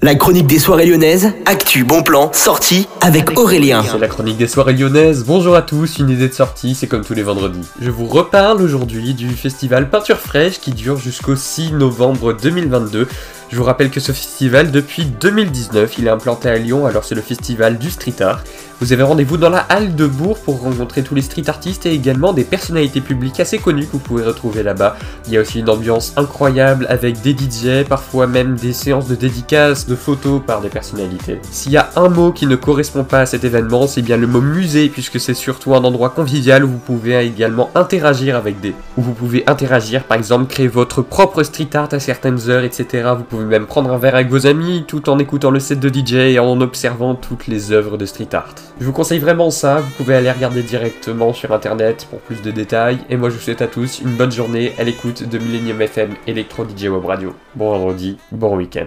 La chronique des soirées lyonnaises, actu, bon plan, sortie avec Aurélien. C'est la chronique des soirées lyonnaises. Bonjour à tous, une idée de sortie, c'est comme tous les vendredis. Je vous reparle aujourd'hui du festival Peinture fraîche qui dure jusqu'au 6 novembre 2022. Je vous rappelle que ce festival, depuis 2019, il est implanté à Lyon, alors c'est le festival du street art. Vous avez rendez-vous dans la halle de Bourg pour rencontrer tous les street artistes et également des personnalités publiques assez connues que vous pouvez retrouver là-bas. Il y a aussi une ambiance incroyable avec des DJ, parfois même des séances de dédicaces, de photos par des personnalités. S'il y un mot qui ne correspond pas à cet événement, c'est bien le mot musée puisque c'est surtout un endroit convivial où vous pouvez également interagir avec des... où vous pouvez interagir, par exemple créer votre propre street art à certaines heures, etc. Vous pouvez même prendre un verre avec vos amis tout en écoutant le set de DJ et en observant toutes les œuvres de street art. Je vous conseille vraiment ça, vous pouvez aller regarder directement sur internet pour plus de détails. Et moi je vous souhaite à tous une bonne journée à l'écoute de Millennium FM Electro DJ Web Radio. Bon vendredi, bon week-end.